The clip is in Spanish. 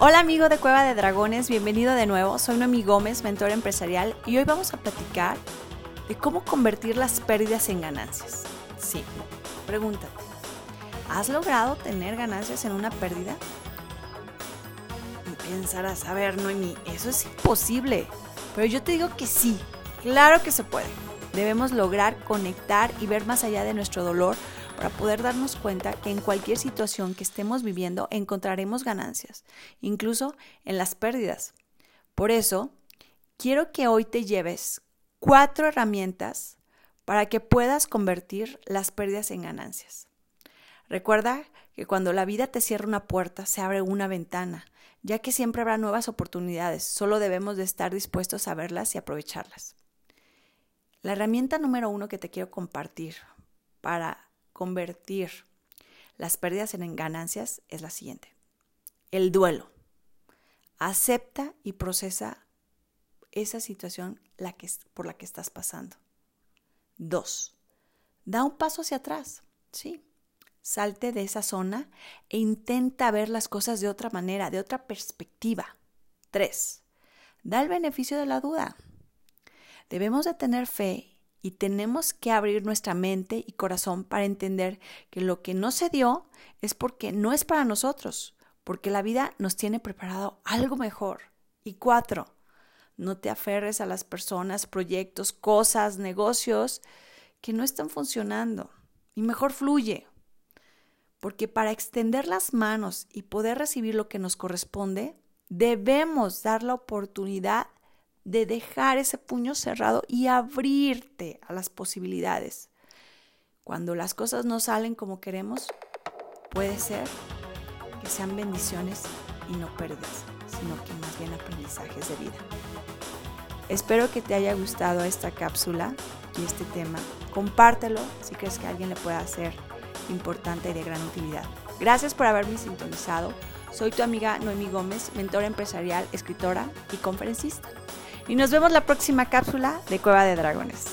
Hola amigo de Cueva de Dragones, bienvenido de nuevo. Soy Noemi Gómez, mentor empresarial, y hoy vamos a platicar de cómo convertir las pérdidas en ganancias. Sí, pregúntate, ¿has logrado tener ganancias en una pérdida? Y pensarás, a ver, Noemi, eso es imposible. Pero yo te digo que sí, claro que se puede. Debemos lograr conectar y ver más allá de nuestro dolor para poder darnos cuenta que en cualquier situación que estemos viviendo encontraremos ganancias, incluso en las pérdidas. Por eso, quiero que hoy te lleves cuatro herramientas para que puedas convertir las pérdidas en ganancias. Recuerda que cuando la vida te cierra una puerta, se abre una ventana, ya que siempre habrá nuevas oportunidades, solo debemos de estar dispuestos a verlas y aprovecharlas. La herramienta número uno que te quiero compartir para convertir las pérdidas en ganancias es la siguiente. El duelo. Acepta y procesa esa situación por la que estás pasando. Dos, da un paso hacia atrás. Sí, salte de esa zona e intenta ver las cosas de otra manera, de otra perspectiva. Tres, da el beneficio de la duda. Debemos de tener fe y tenemos que abrir nuestra mente y corazón para entender que lo que no se dio es porque no es para nosotros, porque la vida nos tiene preparado algo mejor. Y cuatro, no te aferres a las personas, proyectos, cosas, negocios que no están funcionando. Y mejor fluye. Porque para extender las manos y poder recibir lo que nos corresponde, debemos dar la oportunidad de dejar ese puño cerrado y abrirte a las posibilidades. Cuando las cosas no salen como queremos, puede ser que sean bendiciones y no pérdidas, sino que más bien aprendizajes de vida. Espero que te haya gustado esta cápsula y este tema. Compártelo si crees que alguien le pueda ser importante y de gran utilidad. Gracias por haberme sintonizado. Soy tu amiga Noemi Gómez, mentora empresarial, escritora y conferencista. Y nos vemos la próxima cápsula de Cueva de Dragones.